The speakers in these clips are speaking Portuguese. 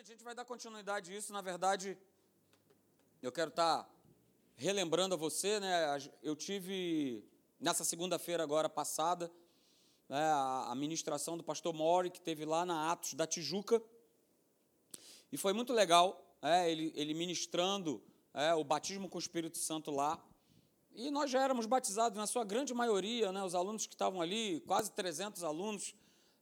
gente, a gente vai dar continuidade a isso. Na verdade, eu quero estar tá relembrando a você, né? Eu tive nessa segunda-feira agora passada né, a ministração do pastor Mori, que teve lá na Atos da Tijuca. E foi muito legal, é, ele, ele ministrando é, o batismo com o Espírito Santo lá. E nós já éramos batizados, na sua grande maioria, né, os alunos que estavam ali, quase 300 alunos,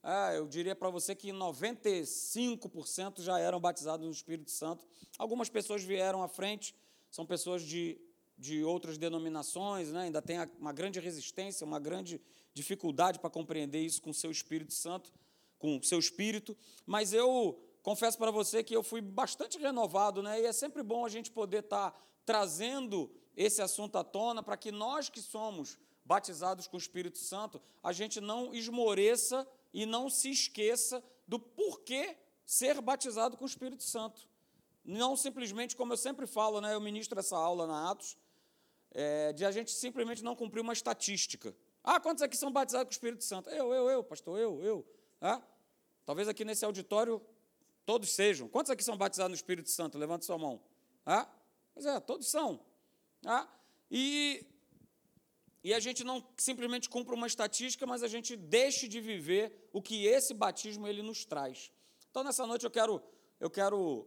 é, eu diria para você que 95% já eram batizados no Espírito Santo. Algumas pessoas vieram à frente, são pessoas de, de outras denominações, né, ainda tem uma grande resistência, uma grande dificuldade para compreender isso com o seu Espírito Santo, com o seu espírito, mas eu confesso para você que eu fui bastante renovado, né? E é sempre bom a gente poder estar tá trazendo esse assunto à tona para que nós que somos batizados com o Espírito Santo, a gente não esmoreça e não se esqueça do porquê ser batizado com o Espírito Santo. Não simplesmente, como eu sempre falo, né, eu ministro essa aula na Atos, é, de a gente simplesmente não cumprir uma estatística. Ah, quantos aqui são batizados com o Espírito Santo? Eu, eu, eu, pastor, eu, eu. Ah, talvez aqui nesse auditório todos sejam. Quantos aqui são batizados no Espírito Santo? Levante sua mão. Ah, pois é, todos são. Ah, e e a gente não simplesmente cumpre uma estatística, mas a gente deixe de viver o que esse batismo ele nos traz. Então, nessa noite eu quero, eu quero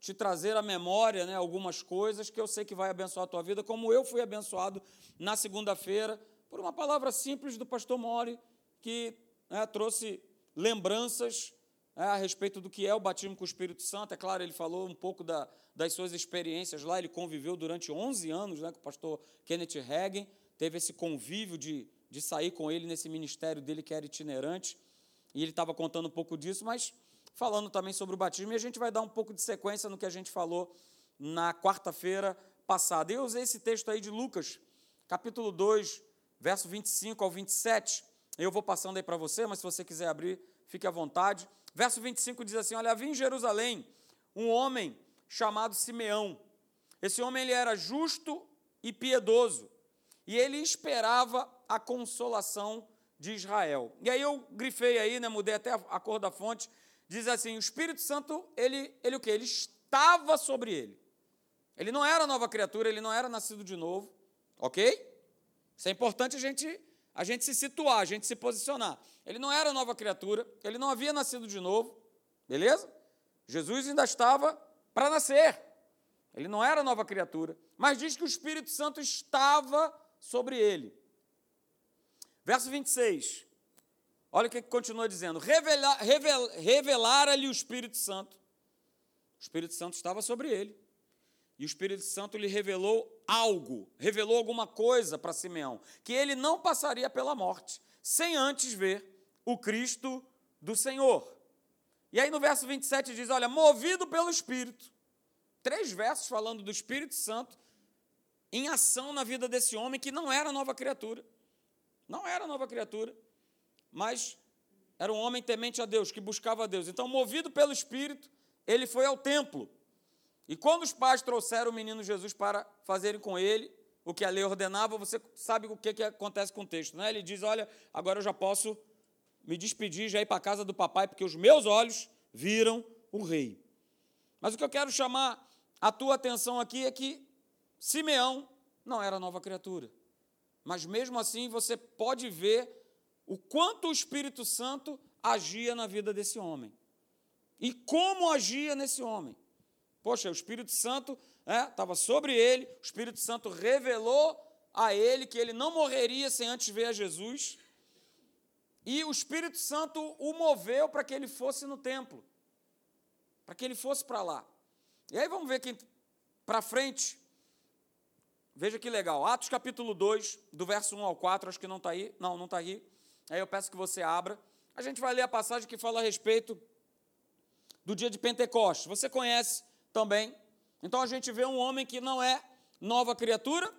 te trazer à memória né, algumas coisas que eu sei que vai abençoar a tua vida, como eu fui abençoado na segunda-feira, por uma palavra simples do pastor Mori, que né, trouxe lembranças né, a respeito do que é o batismo com o Espírito Santo. É claro, ele falou um pouco da, das suas experiências lá, ele conviveu durante 11 anos né, com o pastor Kenneth Hagen, teve esse convívio de, de sair com ele nesse ministério dele que era itinerante, e ele estava contando um pouco disso, mas falando também sobre o batismo, e a gente vai dar um pouco de sequência no que a gente falou na quarta-feira passada. Eu usei esse texto aí de Lucas, capítulo 2, verso 25 ao 27. Eu vou passando aí para você, mas se você quiser abrir, fique à vontade. Verso 25 diz assim: Olha, havia em Jerusalém um homem chamado Simeão. Esse homem ele era justo e piedoso e ele esperava a consolação de Israel. E aí eu grifei aí, né, mudei até a cor da fonte, diz assim: o Espírito Santo, ele, ele o quê? Ele estava sobre ele. Ele não era nova criatura, ele não era nascido de novo, ok? Isso é importante a gente, a gente se situar, a gente se posicionar. Ele não era nova criatura, ele não havia nascido de novo, beleza? Jesus ainda estava para nascer. Ele não era nova criatura, mas diz que o Espírito Santo estava sobre ele. Verso 26. Olha o que continua dizendo: revelar, revel, revelara-lhe o Espírito Santo. O Espírito Santo estava sobre ele. E o Espírito Santo lhe revelou algo, revelou alguma coisa para Simeão, que ele não passaria pela morte, sem antes ver o Cristo do Senhor. E aí no verso 27 diz: Olha, movido pelo Espírito. Três versos falando do Espírito Santo em ação na vida desse homem que não era nova criatura. Não era nova criatura, mas era um homem temente a Deus, que buscava a Deus. Então, movido pelo Espírito, ele foi ao templo. E quando os pais trouxeram o menino Jesus para fazerem com ele o que a lei ordenava, você sabe o que, que acontece com o texto. Né? Ele diz: Olha, agora eu já posso me despedir, já ir para a casa do papai, porque os meus olhos viram o rei. Mas o que eu quero chamar a tua atenção aqui é que Simeão não era nova criatura. Mas mesmo assim você pode ver o quanto o Espírito Santo agia na vida desse homem. E como agia nesse homem. Poxa, o Espírito Santo estava é, sobre ele, o Espírito Santo revelou a ele que ele não morreria sem antes ver a Jesus. E o Espírito Santo o moveu para que ele fosse no templo, para que ele fosse para lá. E aí vamos ver que para frente, Veja que legal. Atos capítulo 2, do verso 1 ao 4, acho que não está aí. Não, não está aí. Aí eu peço que você abra. A gente vai ler a passagem que fala a respeito do dia de Pentecostes. Você conhece também. Então a gente vê um homem que não é nova criatura,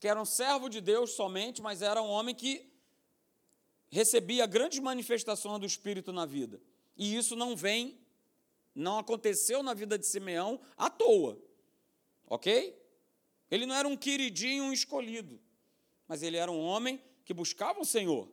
que era um servo de Deus somente, mas era um homem que recebia grandes manifestações do Espírito na vida. E isso não vem, não aconteceu na vida de Simeão à toa. Ok? Ele não era um queridinho um escolhido, mas ele era um homem que buscava o Senhor.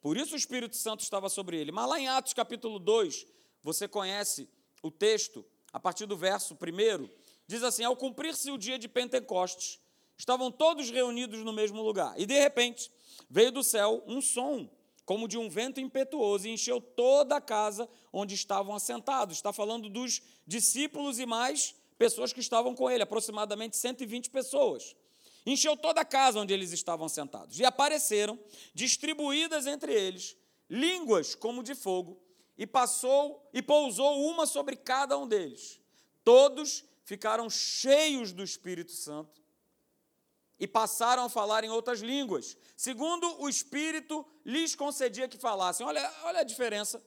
Por isso o Espírito Santo estava sobre ele. Mas lá em Atos capítulo 2, você conhece o texto, a partir do verso 1, diz assim: Ao cumprir-se o dia de Pentecostes, estavam todos reunidos no mesmo lugar. E de repente, veio do céu um som, como de um vento impetuoso, e encheu toda a casa onde estavam assentados. Está falando dos discípulos e mais pessoas que estavam com ele, aproximadamente 120 pessoas. Encheu toda a casa onde eles estavam sentados. E apareceram, distribuídas entre eles, línguas como de fogo, e passou e pousou uma sobre cada um deles. Todos ficaram cheios do Espírito Santo e passaram a falar em outras línguas, segundo o Espírito lhes concedia que falassem. Olha, olha a diferença.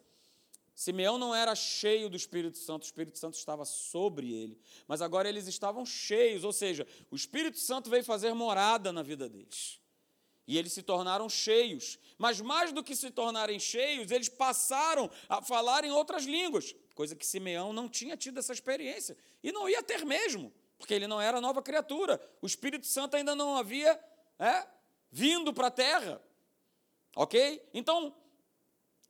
Simeão não era cheio do Espírito Santo, o Espírito Santo estava sobre ele, mas agora eles estavam cheios, ou seja, o Espírito Santo veio fazer morada na vida deles. E eles se tornaram cheios, mas mais do que se tornarem cheios, eles passaram a falar em outras línguas, coisa que Simeão não tinha tido essa experiência e não ia ter mesmo porque ele não era nova criatura. O Espírito Santo ainda não havia é, vindo para a terra. Ok? Então,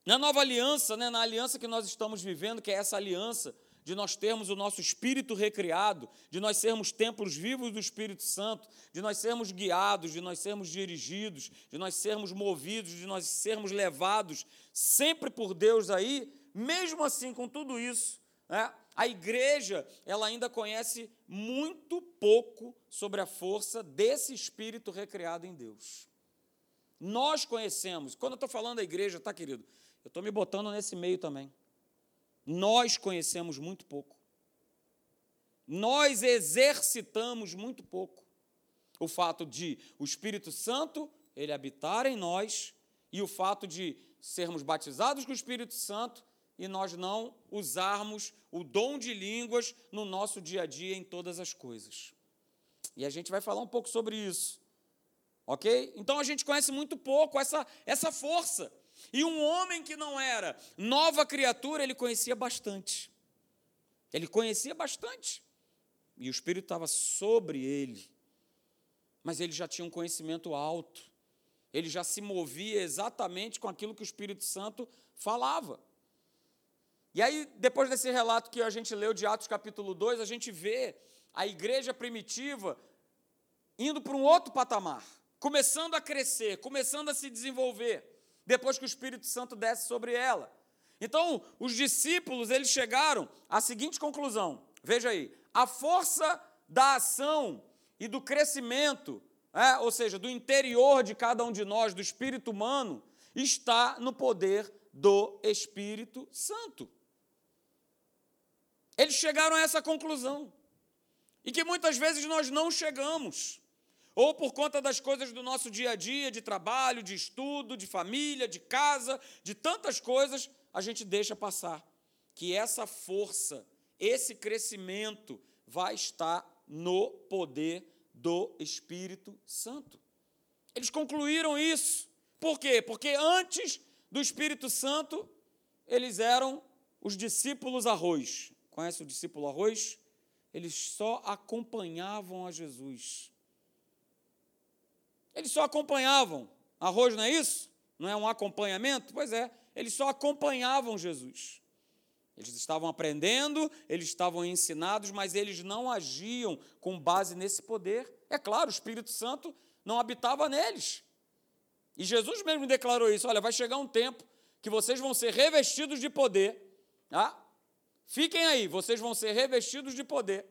na nova aliança, né, na aliança que nós estamos vivendo, que é essa aliança de nós termos o nosso espírito recriado, de nós sermos templos vivos do Espírito Santo, de nós sermos guiados, de nós sermos dirigidos, de nós sermos movidos, de nós sermos levados sempre por Deus aí, mesmo assim, com tudo isso, né, a igreja, ela ainda conhece muito pouco sobre a força desse espírito recriado em Deus. Nós conhecemos, quando eu estou falando da igreja, tá, querido? Eu estou me botando nesse meio também. Nós conhecemos muito pouco. Nós exercitamos muito pouco o fato de o Espírito Santo ele habitar em nós e o fato de sermos batizados com o Espírito Santo e nós não usarmos o dom de línguas no nosso dia a dia em todas as coisas. E a gente vai falar um pouco sobre isso. Ok? Então a gente conhece muito pouco essa, essa força. E um homem que não era nova criatura, ele conhecia bastante. Ele conhecia bastante. E o Espírito estava sobre ele. Mas ele já tinha um conhecimento alto. Ele já se movia exatamente com aquilo que o Espírito Santo falava. E aí, depois desse relato que a gente leu de Atos capítulo 2, a gente vê a igreja primitiva indo para um outro patamar, começando a crescer, começando a se desenvolver, depois que o Espírito Santo desce sobre ela. Então, os discípulos, eles chegaram à seguinte conclusão: veja aí, a força da ação e do crescimento, é, ou seja, do interior de cada um de nós, do espírito humano, está no poder do Espírito Santo. Eles chegaram a essa conclusão. E que muitas vezes nós não chegamos. Ou por conta das coisas do nosso dia a dia, de trabalho, de estudo, de família, de casa, de tantas coisas, a gente deixa passar. Que essa força, esse crescimento vai estar no poder do Espírito Santo. Eles concluíram isso. Por quê? Porque antes do Espírito Santo, eles eram os discípulos arroz. Conhece o discípulo arroz? Eles só acompanhavam a Jesus. Eles só acompanhavam. Arroz não é isso? Não é um acompanhamento? Pois é, eles só acompanhavam Jesus. Eles estavam aprendendo, eles estavam ensinados, mas eles não agiam com base nesse poder. É claro, o Espírito Santo não habitava neles. E Jesus mesmo declarou isso: olha, vai chegar um tempo que vocês vão ser revestidos de poder. Tá? Fiquem aí, vocês vão ser revestidos de poder.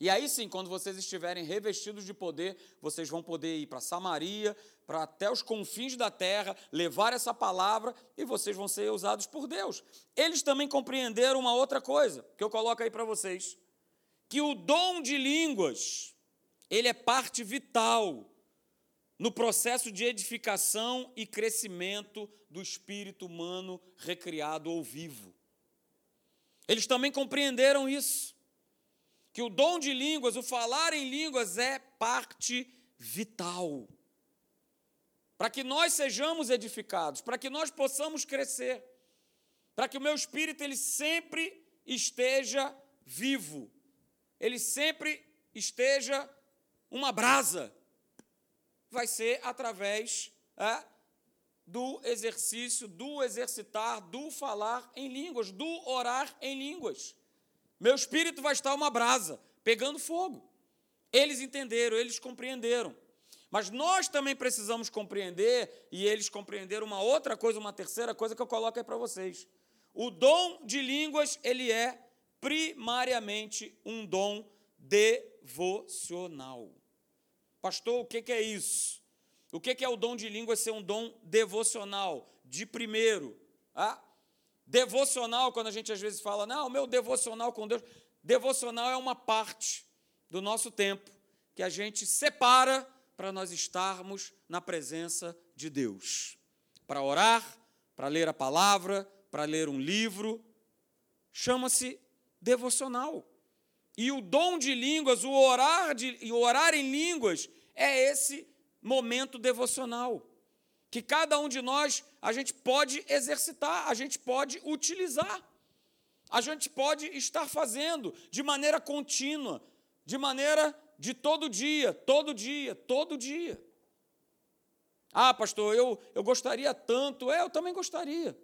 E aí sim, quando vocês estiverem revestidos de poder, vocês vão poder ir para Samaria, para até os confins da terra, levar essa palavra e vocês vão ser usados por Deus. Eles também compreenderam uma outra coisa, que eu coloco aí para vocês, que o dom de línguas, ele é parte vital no processo de edificação e crescimento do espírito humano recriado ou vivo. Eles também compreenderam isso. Que o dom de línguas, o falar em línguas é parte vital. Para que nós sejamos edificados, para que nós possamos crescer, para que o meu espírito ele sempre esteja vivo, ele sempre esteja uma brasa, vai ser através é, do exercício, do exercitar, do falar em línguas, do orar em línguas. Meu espírito vai estar uma brasa, pegando fogo. Eles entenderam, eles compreenderam. Mas nós também precisamos compreender, e eles compreenderam uma outra coisa, uma terceira coisa que eu coloco aí para vocês. O dom de línguas, ele é primariamente um dom devocional. Pastor, o que é isso? O que é o dom de línguas ser um dom devocional, de primeiro? Ah? Devocional, quando a gente às vezes fala, não, o meu devocional com Deus. Devocional é uma parte do nosso tempo que a gente separa para nós estarmos na presença de Deus. Para orar, para ler a palavra, para ler um livro. Chama-se devocional. E o dom de línguas, o orar, de, o orar em línguas, é esse momento devocional. Que cada um de nós, a gente pode exercitar, a gente pode utilizar. A gente pode estar fazendo de maneira contínua, de maneira de todo dia, todo dia, todo dia. Ah, pastor, eu, eu gostaria tanto. É, eu também gostaria.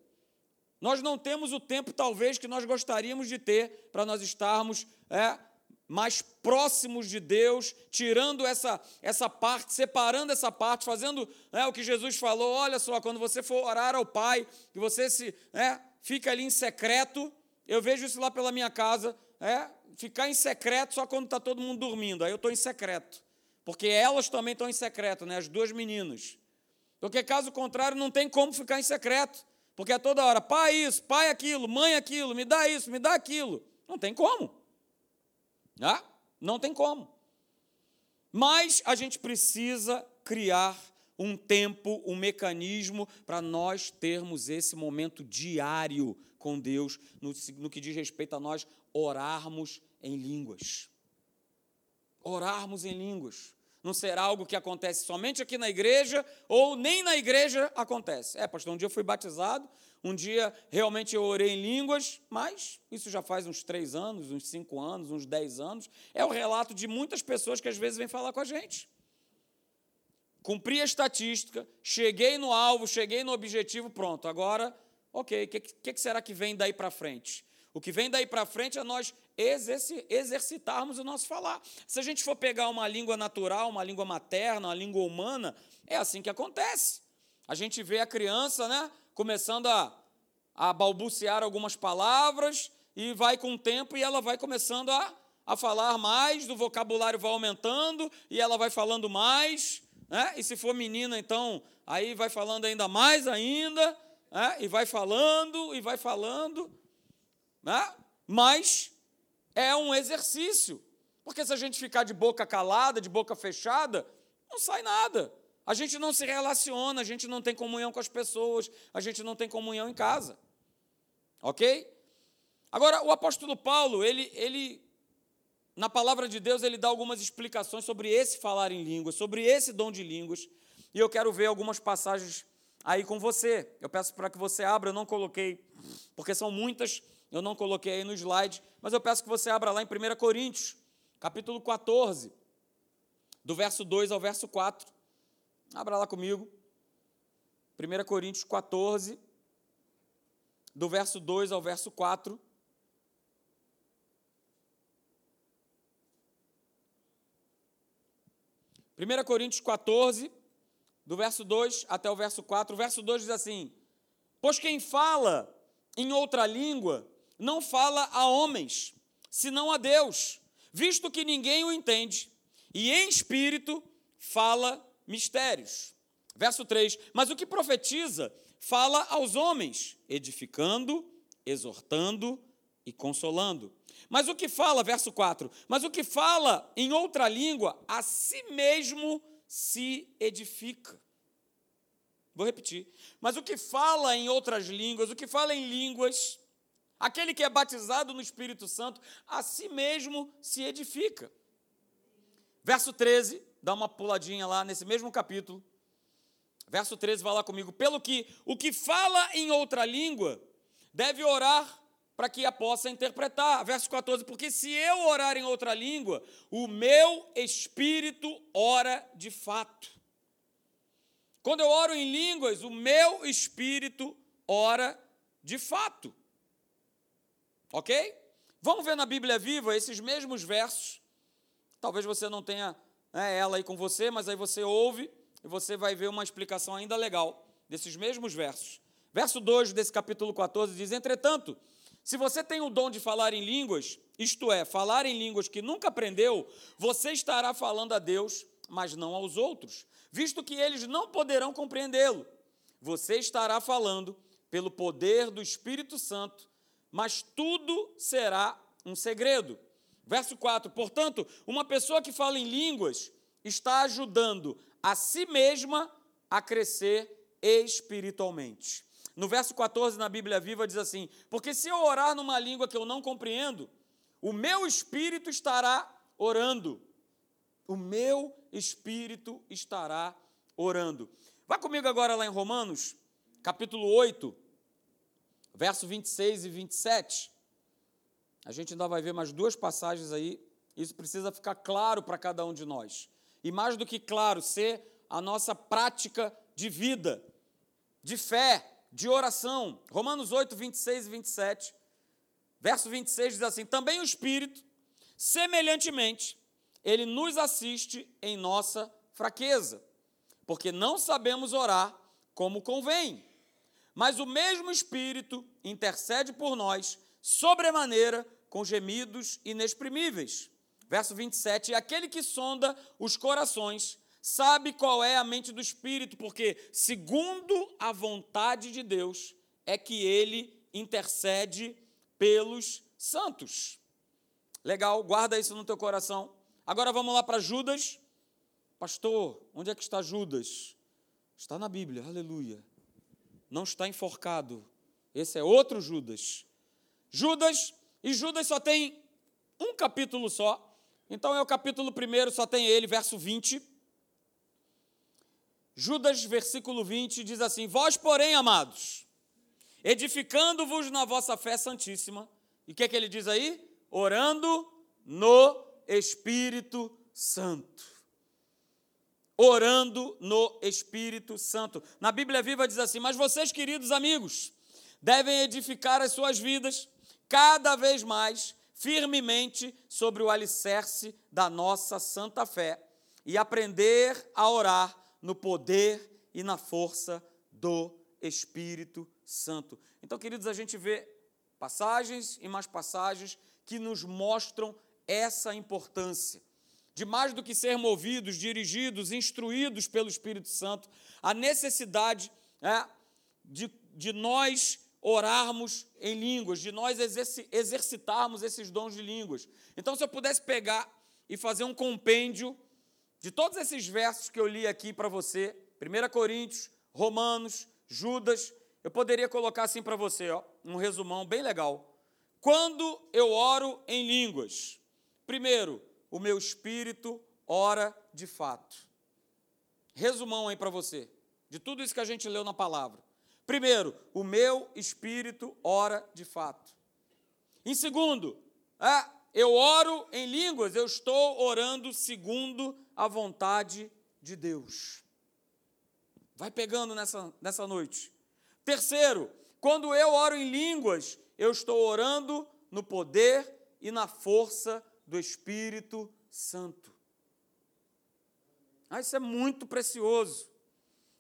Nós não temos o tempo, talvez, que nós gostaríamos de ter para nós estarmos é, mais próximos de Deus, tirando essa, essa parte, separando essa parte, fazendo é, o que Jesus falou. Olha só, quando você for orar ao Pai, que você se é, fica ali em secreto, eu vejo isso lá pela minha casa, é, ficar em secreto só quando está todo mundo dormindo. Aí eu estou em secreto. Porque elas também estão em secreto, né? as duas meninas. Porque caso contrário, não tem como ficar em secreto. Porque é toda hora, pai isso, pai aquilo, mãe aquilo, me dá isso, me dá aquilo. Não tem como. Não tem como. Mas a gente precisa criar um tempo, um mecanismo para nós termos esse momento diário com Deus, no, no que diz respeito a nós orarmos em línguas. Orarmos em línguas não será algo que acontece somente aqui na igreja ou nem na igreja acontece. É, pastor, um dia eu fui batizado, um dia realmente eu orei em línguas, mas isso já faz uns três anos, uns cinco anos, uns dez anos. É o relato de muitas pessoas que às vezes vêm falar com a gente. Cumpri a estatística, cheguei no alvo, cheguei no objetivo, pronto. Agora, ok, o que, que, será que vem daí para frente? O que vem daí para frente é nós exercitarmos o nosso falar. Se a gente for pegar uma língua natural, uma língua materna, uma língua humana, é assim que acontece. A gente vê a criança né, começando a, a balbuciar algumas palavras e vai com o tempo e ela vai começando a, a falar mais, o vocabulário vai aumentando e ela vai falando mais. Né? E se for menina, então, aí vai falando ainda mais ainda, né? e vai falando, e vai falando. Né? Mas é um exercício. Porque se a gente ficar de boca calada, de boca fechada, não sai nada. A gente não se relaciona, a gente não tem comunhão com as pessoas, a gente não tem comunhão em casa. Ok? Agora, o apóstolo Paulo, ele, ele, na palavra de Deus, ele dá algumas explicações sobre esse falar em línguas, sobre esse dom de línguas, e eu quero ver algumas passagens aí com você. Eu peço para que você abra, eu não coloquei, porque são muitas eu não coloquei aí no slide, mas eu peço que você abra lá em 1 Coríntios, capítulo 14, do verso 2 ao verso 4. Abra lá comigo. 1 Coríntios 14, do verso 2 ao verso 4. Primeira Coríntios 14, do verso 2 até o verso 4. O verso 2 diz assim: Pois quem fala em outra língua não fala a homens, senão a Deus, visto que ninguém o entende, e em espírito fala mistérios. Verso 3: Mas o que profetiza fala aos homens, edificando, exortando e consolando. Mas o que fala, verso 4: Mas o que fala em outra língua, a si mesmo se edifica. Vou repetir. Mas o que fala em outras línguas, o que fala em línguas, Aquele que é batizado no Espírito Santo, a si mesmo se edifica. Verso 13, dá uma puladinha lá nesse mesmo capítulo. Verso 13, vai lá comigo. Pelo que o que fala em outra língua deve orar para que a possa interpretar. Verso 14, porque se eu orar em outra língua, o meu espírito ora de fato. Quando eu oro em línguas, o meu espírito ora de fato. Ok? Vamos ver na Bíblia Viva esses mesmos versos. Talvez você não tenha né, ela aí com você, mas aí você ouve e você vai ver uma explicação ainda legal desses mesmos versos. Verso 2 desse capítulo 14 diz: Entretanto, se você tem o dom de falar em línguas, isto é, falar em línguas que nunca aprendeu, você estará falando a Deus, mas não aos outros, visto que eles não poderão compreendê-lo. Você estará falando pelo poder do Espírito Santo, mas tudo será um segredo. Verso 4: Portanto, uma pessoa que fala em línguas está ajudando a si mesma a crescer espiritualmente. No verso 14, na Bíblia Viva, diz assim: Porque se eu orar numa língua que eu não compreendo, o meu espírito estará orando. O meu espírito estará orando. Vá comigo agora lá em Romanos, capítulo 8, verso 26 e 27. A gente ainda vai ver mais duas passagens aí. Isso precisa ficar claro para cada um de nós. E mais do que claro, ser a nossa prática de vida, de fé, de oração. Romanos 8, 26 e 27. Verso 26 diz assim: Também o Espírito, semelhantemente, ele nos assiste em nossa fraqueza, porque não sabemos orar como convém. Mas o mesmo Espírito intercede por nós, sobremaneira, com gemidos inexprimíveis. Verso 27: E aquele que sonda os corações sabe qual é a mente do Espírito, porque, segundo a vontade de Deus, é que ele intercede pelos santos. Legal, guarda isso no teu coração. Agora vamos lá para Judas. Pastor, onde é que está Judas? Está na Bíblia, aleluia. Não está enforcado. Esse é outro Judas. Judas, e Judas só tem um capítulo só. Então é o capítulo primeiro, só tem ele, verso 20. Judas, versículo 20, diz assim: Vós, porém, amados, edificando-vos na vossa fé santíssima, e o que, é que ele diz aí? Orando no Espírito Santo. Orando no Espírito Santo. Na Bíblia Viva diz assim: Mas vocês, queridos amigos, devem edificar as suas vidas cada vez mais firmemente sobre o alicerce da nossa santa fé e aprender a orar no poder e na força do Espírito Santo. Então, queridos, a gente vê passagens e mais passagens que nos mostram essa importância de mais do que ser movidos, dirigidos, instruídos pelo Espírito Santo, a necessidade é, de, de nós orarmos em línguas, de nós exercitarmos esses dons de línguas. Então, se eu pudesse pegar e fazer um compêndio de todos esses versos que eu li aqui para você, 1 Coríntios, Romanos, Judas, eu poderia colocar assim para você, ó, um resumão bem legal. Quando eu oro em línguas, primeiro, o meu espírito ora de fato. Resumão aí para você, de tudo isso que a gente leu na palavra. Primeiro, o meu espírito ora de fato. Em segundo, é, eu oro em línguas, eu estou orando segundo a vontade de Deus. Vai pegando nessa, nessa noite. Terceiro, quando eu oro em línguas, eu estou orando no poder e na força do Espírito Santo. Ah, isso é muito precioso.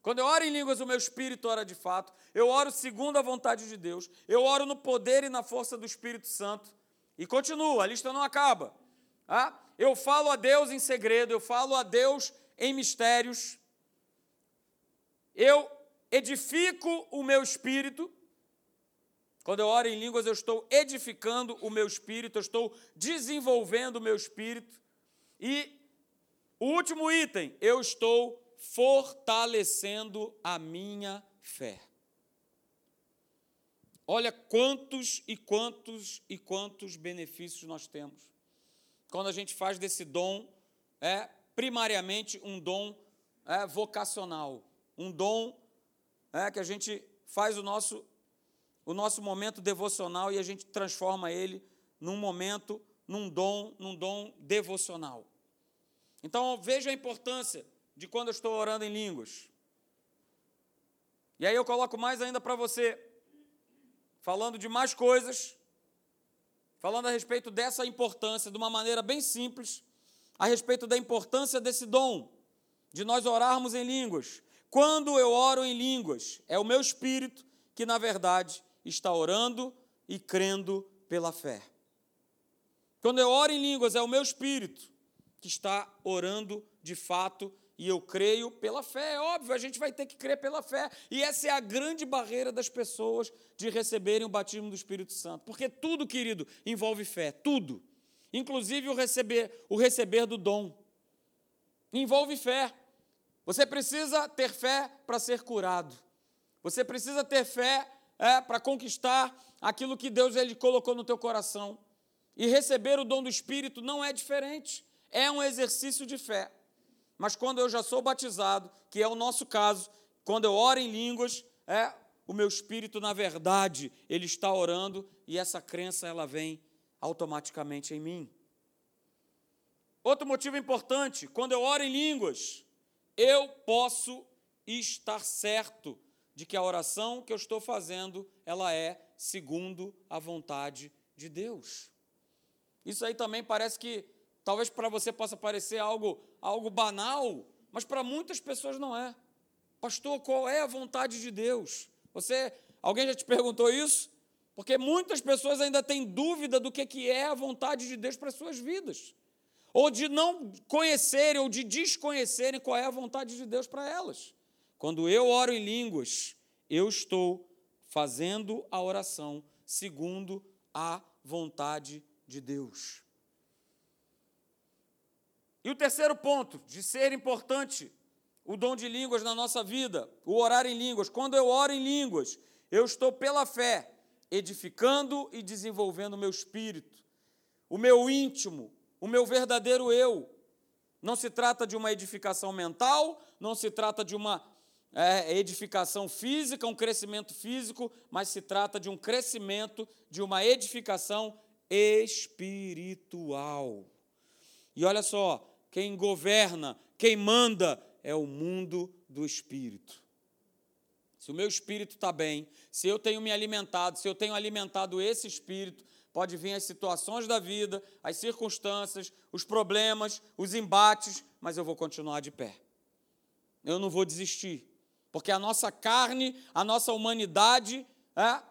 Quando eu oro em línguas, o meu espírito ora de fato. Eu oro segundo a vontade de Deus. Eu oro no poder e na força do Espírito Santo. E continua, a lista não acaba. Ah, eu falo a Deus em segredo, eu falo a Deus em mistérios, eu edifico o meu espírito. Quando eu oro em línguas, eu estou edificando o meu espírito, eu estou desenvolvendo o meu espírito. E o último item, eu estou fortalecendo a minha fé. Olha quantos e quantos e quantos benefícios nós temos quando a gente faz desse dom, é primariamente um dom é, vocacional, um dom é, que a gente faz o nosso, o nosso momento devocional e a gente transforma ele num momento, num dom, num dom devocional. Então veja a importância de quando eu estou orando em línguas. E aí eu coloco mais ainda para você, falando de mais coisas, falando a respeito dessa importância, de uma maneira bem simples, a respeito da importância desse dom, de nós orarmos em línguas. Quando eu oro em línguas, é o meu espírito que, na verdade, está orando e crendo pela fé. Quando eu oro em línguas, é o meu espírito que está orando de fato e eu creio pela fé. É óbvio, a gente vai ter que crer pela fé. E essa é a grande barreira das pessoas de receberem o batismo do Espírito Santo. Porque tudo, querido, envolve fé, tudo. Inclusive o receber, o receber do dom. Envolve fé. Você precisa ter fé para ser curado. Você precisa ter fé é, para conquistar aquilo que Deus ele colocou no teu coração. E receber o dom do Espírito não é diferente. É um exercício de fé. Mas quando eu já sou batizado, que é o nosso caso, quando eu oro em línguas, é o meu espírito, na verdade, ele está orando e essa crença ela vem automaticamente em mim. Outro motivo importante, quando eu oro em línguas, eu posso estar certo de que a oração que eu estou fazendo, ela é segundo a vontade de Deus. Isso aí também parece que talvez para você possa parecer algo algo banal, mas para muitas pessoas não é. Pastor, qual é a vontade de Deus? Você, alguém já te perguntou isso? Porque muitas pessoas ainda têm dúvida do que é a vontade de Deus para as suas vidas. Ou de não conhecerem, ou de desconhecerem qual é a vontade de Deus para elas. Quando eu oro em línguas, eu estou fazendo a oração segundo a vontade de Deus. E o terceiro ponto, de ser importante o dom de línguas na nossa vida, o orar em línguas. Quando eu oro em línguas, eu estou pela fé edificando e desenvolvendo o meu espírito, o meu íntimo, o meu verdadeiro eu. Não se trata de uma edificação mental, não se trata de uma é, edificação física, um crescimento físico, mas se trata de um crescimento, de uma edificação espiritual. E olha só, quem governa, quem manda é o mundo do espírito. Se o meu espírito está bem, se eu tenho me alimentado, se eu tenho alimentado esse espírito, pode vir as situações da vida, as circunstâncias, os problemas, os embates, mas eu vou continuar de pé. Eu não vou desistir, porque a nossa carne, a nossa humanidade, é,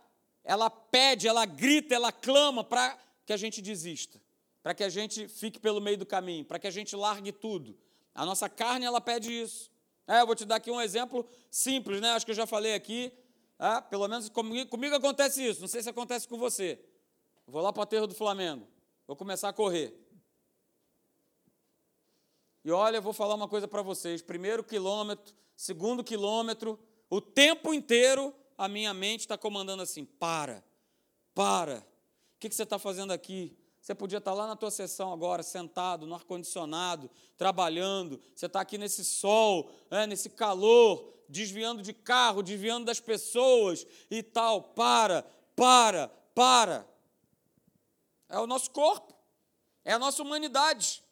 ela pede, ela grita, ela clama para que a gente desista para que a gente fique pelo meio do caminho, para que a gente largue tudo. A nossa carne, ela pede isso. É, eu vou te dar aqui um exemplo simples, né? Acho que eu já falei aqui. É, pelo menos comigo, comigo acontece isso. Não sei se acontece com você. Vou lá para o aterro do Flamengo. Vou começar a correr. E olha, eu vou falar uma coisa para vocês. Primeiro quilômetro, segundo quilômetro, o tempo inteiro a minha mente está comandando assim: para, para. O que, que você está fazendo aqui? Você podia estar lá na tua sessão agora, sentado no ar-condicionado, trabalhando. Você está aqui nesse sol, né, nesse calor, desviando de carro, desviando das pessoas e tal. Para, para, para. É o nosso corpo, é a nossa humanidade.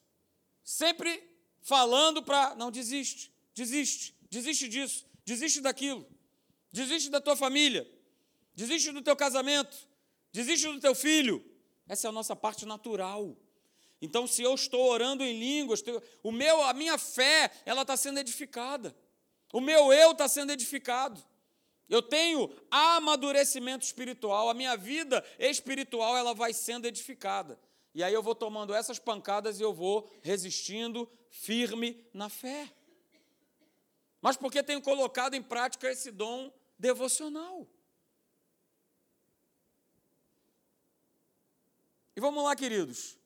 Sempre falando para. Não, desiste, desiste, desiste disso, desiste daquilo, desiste da tua família, desiste do teu casamento, desiste do teu filho essa é a nossa parte natural. Então, se eu estou orando em línguas, o meu, a minha fé, ela está sendo edificada. O meu eu está sendo edificado. Eu tenho amadurecimento espiritual, a minha vida espiritual ela vai sendo edificada. E aí eu vou tomando essas pancadas e eu vou resistindo firme na fé. Mas porque tenho colocado em prática esse dom devocional. E vamos lá, queridos.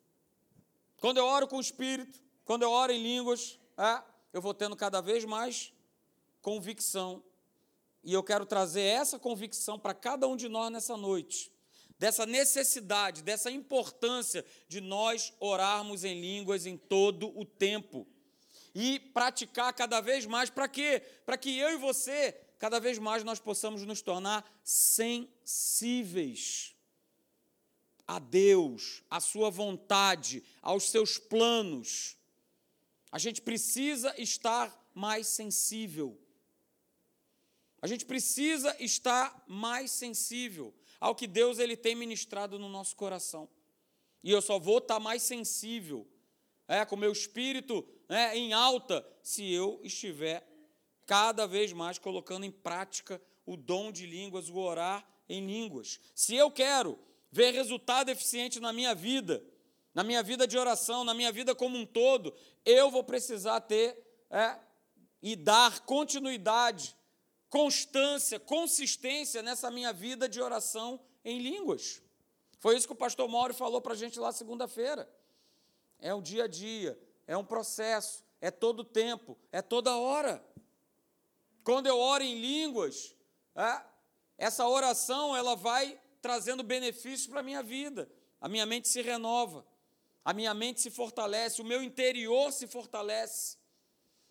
Quando eu oro com o Espírito, quando eu oro em línguas, é, eu vou tendo cada vez mais convicção. E eu quero trazer essa convicção para cada um de nós nessa noite. Dessa necessidade, dessa importância de nós orarmos em línguas em todo o tempo. E praticar cada vez mais, para quê? Para que eu e você, cada vez mais, nós possamos nos tornar sensíveis a Deus, à sua vontade, aos seus planos. A gente precisa estar mais sensível. A gente precisa estar mais sensível ao que Deus ele tem ministrado no nosso coração. E eu só vou estar mais sensível, é, com o meu espírito né, em alta, se eu estiver cada vez mais colocando em prática o dom de línguas, o orar em línguas. Se eu quero ver resultado eficiente na minha vida, na minha vida de oração, na minha vida como um todo, eu vou precisar ter é, e dar continuidade, constância, consistência nessa minha vida de oração em línguas. Foi isso que o pastor Mauro falou para a gente lá segunda-feira. É um dia a dia, é um processo, é todo tempo, é toda hora. Quando eu oro em línguas, é, essa oração ela vai trazendo benefícios para a minha vida. A minha mente se renova, a minha mente se fortalece, o meu interior se fortalece.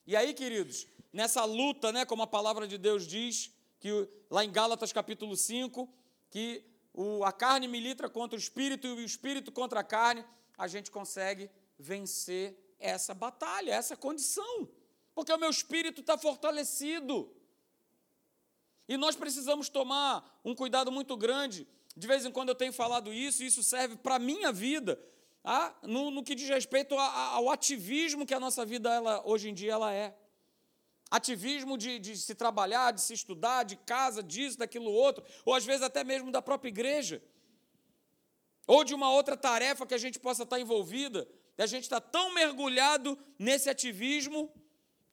E aí, queridos, nessa luta, né, como a palavra de Deus diz, que lá em Gálatas capítulo 5, que o, a carne milita contra o espírito e o espírito contra a carne, a gente consegue vencer essa batalha, essa condição, porque o meu espírito está fortalecido. E nós precisamos tomar um cuidado muito grande. De vez em quando eu tenho falado isso, e isso serve para a minha vida, ah, no, no, que diz respeito ao ativismo que a nossa vida ela, hoje em dia ela é. Ativismo de, de se trabalhar, de se estudar, de casa, disso, daquilo outro, ou às vezes até mesmo da própria igreja. Ou de uma outra tarefa que a gente possa estar envolvida, e a gente está tão mergulhado nesse ativismo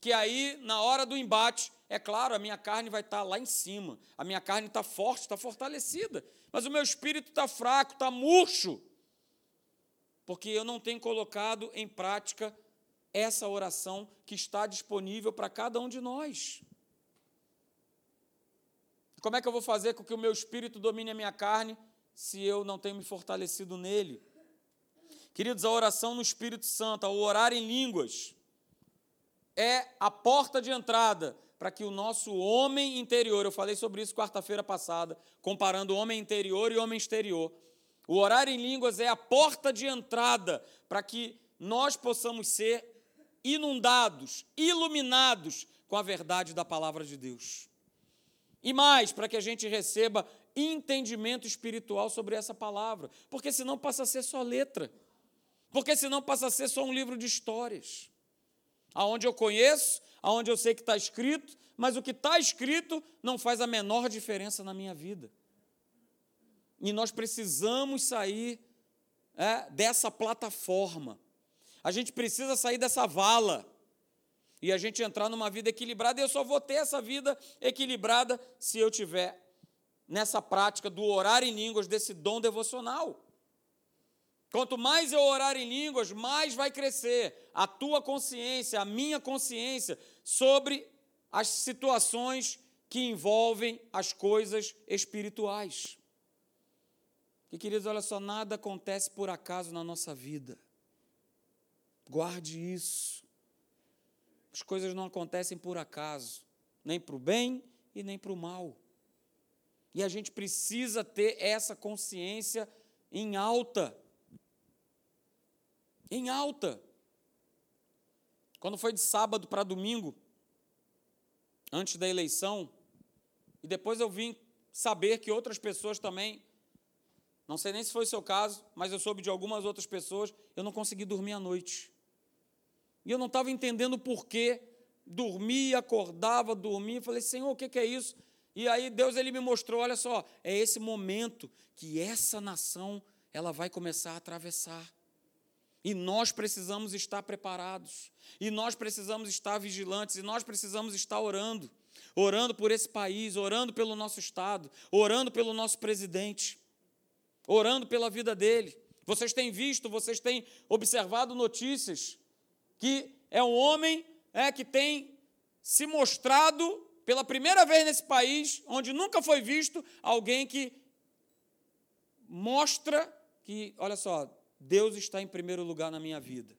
que aí, na hora do embate, é claro, a minha carne vai estar lá em cima, a minha carne está forte, está fortalecida, mas o meu espírito está fraco, está murcho, porque eu não tenho colocado em prática essa oração que está disponível para cada um de nós. Como é que eu vou fazer com que o meu espírito domine a minha carne se eu não tenho me fortalecido nele? Queridos, a oração no Espírito Santo, ao orar em línguas, é a porta de entrada para que o nosso homem interior, eu falei sobre isso quarta-feira passada, comparando homem interior e homem exterior. O orar em línguas é a porta de entrada para que nós possamos ser inundados, iluminados com a verdade da palavra de Deus. E mais, para que a gente receba entendimento espiritual sobre essa palavra, porque senão passa a ser só letra. Porque senão passa a ser só um livro de histórias. Aonde eu conheço, aonde eu sei que está escrito, mas o que está escrito não faz a menor diferença na minha vida. E nós precisamos sair é, dessa plataforma. A gente precisa sair dessa vala e a gente entrar numa vida equilibrada. E eu só vou ter essa vida equilibrada se eu tiver nessa prática do orar em línguas, desse dom devocional. Quanto mais eu orar em línguas, mais vai crescer a tua consciência, a minha consciência sobre as situações que envolvem as coisas espirituais. E queridos, olha só, nada acontece por acaso na nossa vida. Guarde isso. As coisas não acontecem por acaso, nem para o bem e nem para o mal. E a gente precisa ter essa consciência em alta em alta. Quando foi de sábado para domingo, antes da eleição, e depois eu vim saber que outras pessoas também, não sei nem se foi o seu caso, mas eu soube de algumas outras pessoas, eu não consegui dormir à noite. E eu não estava entendendo por quê. Dormia, acordava, dormia, falei, Senhor, o que é isso? E aí Deus ele me mostrou, olha só, é esse momento que essa nação ela vai começar a atravessar. E nós precisamos estar preparados. E nós precisamos estar vigilantes. E nós precisamos estar orando. Orando por esse país, orando pelo nosso Estado, orando pelo nosso presidente, orando pela vida dele. Vocês têm visto, vocês têm observado notícias que é um homem é, que tem se mostrado pela primeira vez nesse país, onde nunca foi visto, alguém que mostra que, olha só, Deus está em primeiro lugar na minha vida.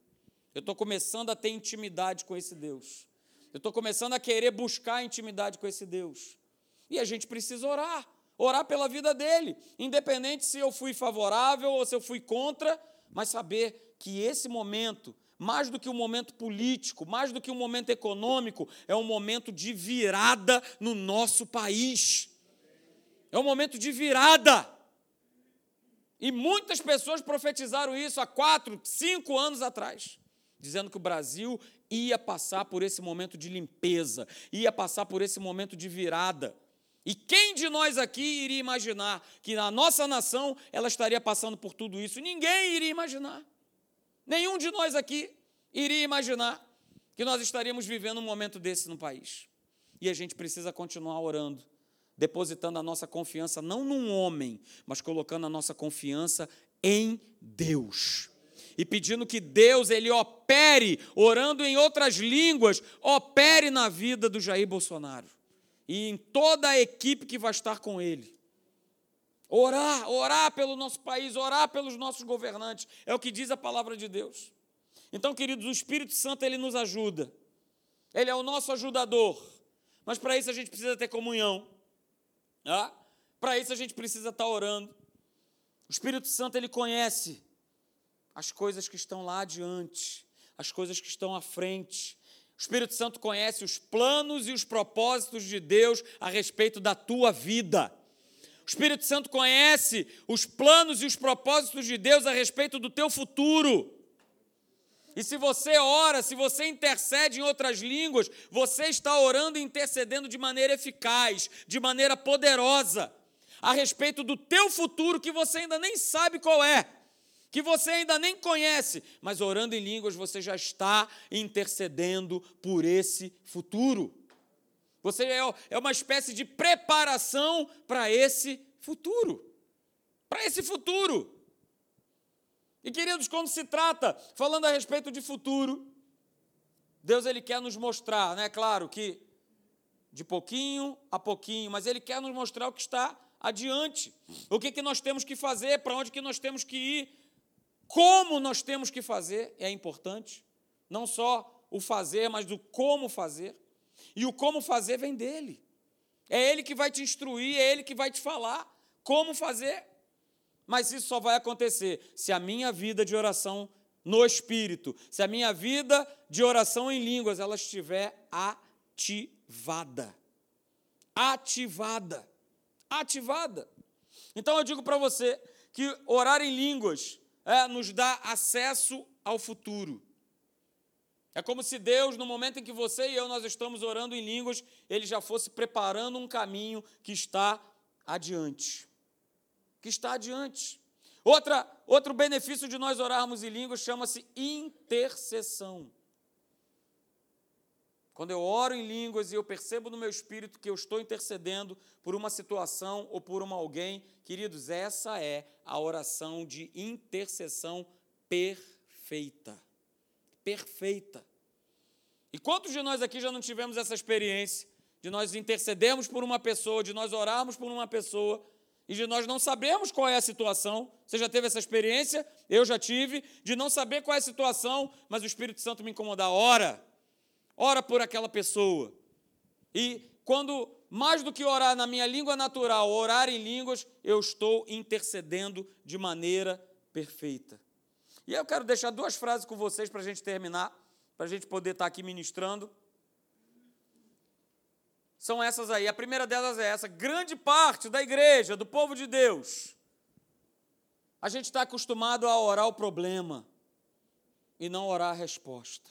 Eu estou começando a ter intimidade com esse Deus. Eu estou começando a querer buscar intimidade com esse Deus. E a gente precisa orar, orar pela vida dele, independente se eu fui favorável ou se eu fui contra, mas saber que esse momento mais do que um momento político, mais do que um momento econômico, é um momento de virada no nosso país. É um momento de virada. E muitas pessoas profetizaram isso há quatro, cinco anos atrás, dizendo que o Brasil ia passar por esse momento de limpeza, ia passar por esse momento de virada. E quem de nós aqui iria imaginar que na nossa nação ela estaria passando por tudo isso? Ninguém iria imaginar. Nenhum de nós aqui iria imaginar que nós estaríamos vivendo um momento desse no país. E a gente precisa continuar orando, depositando a nossa confiança não num homem, mas colocando a nossa confiança em Deus. E pedindo que Deus ele opere, orando em outras línguas, opere na vida do Jair Bolsonaro e em toda a equipe que vai estar com ele. Orar, orar pelo nosso país, orar pelos nossos governantes, é o que diz a palavra de Deus. Então, queridos, o Espírito Santo ele nos ajuda. Ele é o nosso ajudador. Mas para isso a gente precisa ter comunhão. Ah? Para isso a gente precisa estar orando. O Espírito Santo ele conhece as coisas que estão lá adiante, as coisas que estão à frente. O Espírito Santo conhece os planos e os propósitos de Deus a respeito da tua vida. O Espírito Santo conhece os planos e os propósitos de Deus a respeito do teu futuro. E se você ora, se você intercede em outras línguas, você está orando e intercedendo de maneira eficaz, de maneira poderosa, a respeito do teu futuro que você ainda nem sabe qual é, que você ainda nem conhece, mas orando em línguas você já está intercedendo por esse futuro. Você é, é uma espécie de preparação para esse futuro. Para esse futuro. E queridos, quando se trata, falando a respeito de futuro, Deus ele quer nos mostrar, né? Claro que de pouquinho a pouquinho, mas ele quer nos mostrar o que está adiante. O que, que nós temos que fazer, para onde que nós temos que ir, como nós temos que fazer é importante. Não só o fazer, mas do como fazer. E o como fazer vem dele. É ele que vai te instruir, é ele que vai te falar como fazer. Mas isso só vai acontecer se a minha vida de oração no espírito, se a minha vida de oração em línguas ela estiver ativada. Ativada. Ativada. Então eu digo para você que orar em línguas é, nos dá acesso ao futuro. É como se Deus, no momento em que você e eu nós estamos orando em línguas, ele já fosse preparando um caminho que está adiante. Que está adiante. Outra, outro benefício de nós orarmos em línguas chama-se intercessão. Quando eu oro em línguas e eu percebo no meu espírito que eu estou intercedendo por uma situação ou por uma alguém, queridos, essa é a oração de intercessão perfeita perfeita. E quantos de nós aqui já não tivemos essa experiência de nós intercedermos por uma pessoa, de nós orarmos por uma pessoa e de nós não sabermos qual é a situação? Você já teve essa experiência? Eu já tive, de não saber qual é a situação, mas o Espírito Santo me incomodar. Ora, ora por aquela pessoa. E quando, mais do que orar na minha língua natural, orar em línguas, eu estou intercedendo de maneira perfeita. E eu quero deixar duas frases com vocês para a gente terminar, para a gente poder estar aqui ministrando. São essas aí. A primeira delas é essa: grande parte da igreja, do povo de Deus, a gente está acostumado a orar o problema e não orar a resposta.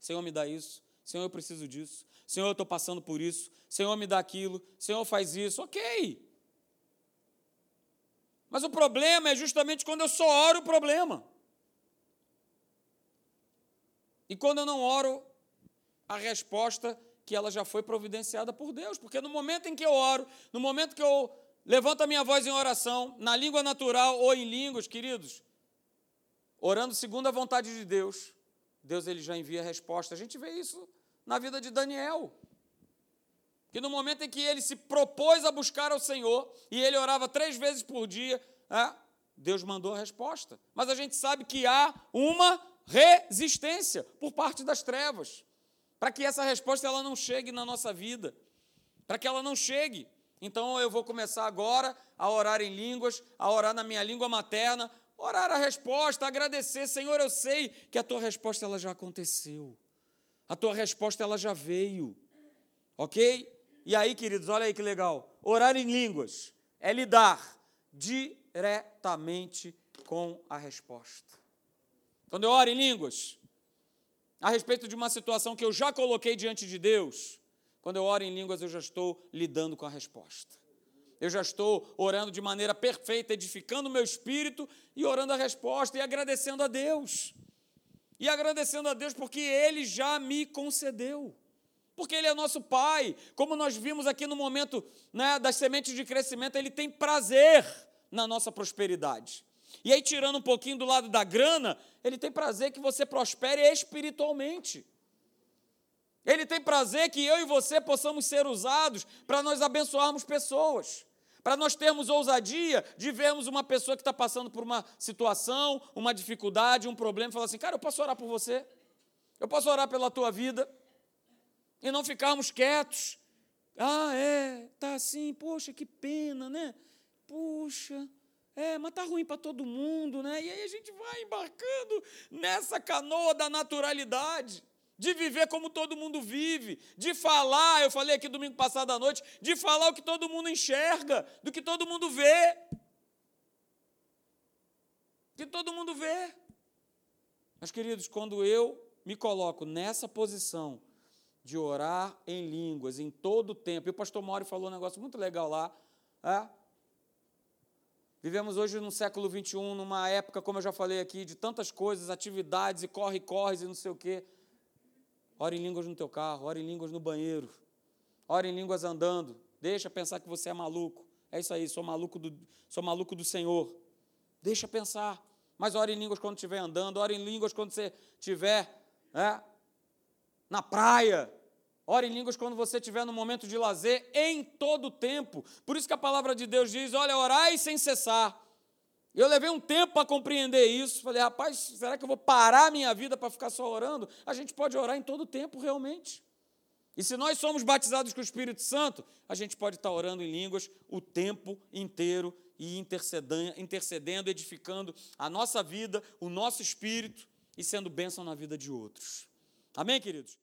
Senhor, me dá isso. Senhor, eu preciso disso. Senhor, eu estou passando por isso. Senhor, me dá aquilo. Senhor, faz isso. Ok. Mas o problema é justamente quando eu só oro o problema. E quando eu não oro, a resposta que ela já foi providenciada por Deus, porque no momento em que eu oro, no momento que eu levanto a minha voz em oração, na língua natural ou em línguas, queridos, orando segundo a vontade de Deus, Deus ele já envia a resposta. A gente vê isso na vida de Daniel. Que no momento em que ele se propôs a buscar ao Senhor, e ele orava três vezes por dia, é, Deus mandou a resposta. Mas a gente sabe que há uma resistência por parte das trevas, para que essa resposta ela não chegue na nossa vida, para que ela não chegue. Então eu vou começar agora a orar em línguas, a orar na minha língua materna, orar a resposta, agradecer, Senhor, eu sei que a tua resposta ela já aconteceu. A tua resposta ela já veio. OK? E aí, queridos, olha aí que legal. Orar em línguas é lidar diretamente com a resposta. Quando eu oro em línguas, a respeito de uma situação que eu já coloquei diante de Deus, quando eu oro em línguas, eu já estou lidando com a resposta. Eu já estou orando de maneira perfeita, edificando o meu espírito e orando a resposta e agradecendo a Deus. E agradecendo a Deus porque Ele já me concedeu. Porque Ele é nosso Pai. Como nós vimos aqui no momento né, das sementes de crescimento, Ele tem prazer na nossa prosperidade. E aí, tirando um pouquinho do lado da grana, Ele tem prazer que você prospere espiritualmente. Ele tem prazer que eu e você possamos ser usados para nós abençoarmos pessoas, para nós termos ousadia de vermos uma pessoa que está passando por uma situação, uma dificuldade, um problema, e falar assim: cara, eu posso orar por você, eu posso orar pela tua vida, e não ficarmos quietos. Ah, é, tá assim, poxa, que pena, né? Puxa, é, mas tá ruim para todo mundo, né? E aí a gente vai embarcando nessa canoa da naturalidade de viver como todo mundo vive, de falar, eu falei aqui domingo passado à noite, de falar o que todo mundo enxerga, do que todo mundo vê. Que todo mundo vê. Mas, queridos, quando eu me coloco nessa posição de orar em línguas em todo o tempo, e o pastor Mauro falou um negócio muito legal lá, é? Vivemos hoje no século XXI, numa época, como eu já falei aqui, de tantas coisas, atividades, e corre, corre, e não sei o quê. Ore em línguas no teu carro, ore em línguas no banheiro, ore em línguas andando. Deixa pensar que você é maluco. É isso aí, sou maluco do, sou maluco do Senhor. Deixa pensar. Mas ore em línguas quando estiver andando, ore em línguas quando você estiver né, na praia. Ore em línguas quando você estiver no momento de lazer, em todo o tempo. Por isso que a palavra de Deus diz: olha, orai sem cessar. Eu levei um tempo para compreender isso. Falei, rapaz, será que eu vou parar a minha vida para ficar só orando? A gente pode orar em todo tempo, realmente. E se nós somos batizados com o Espírito Santo, a gente pode estar orando em línguas o tempo inteiro e intercedendo, edificando a nossa vida, o nosso espírito e sendo bênção na vida de outros. Amém, queridos?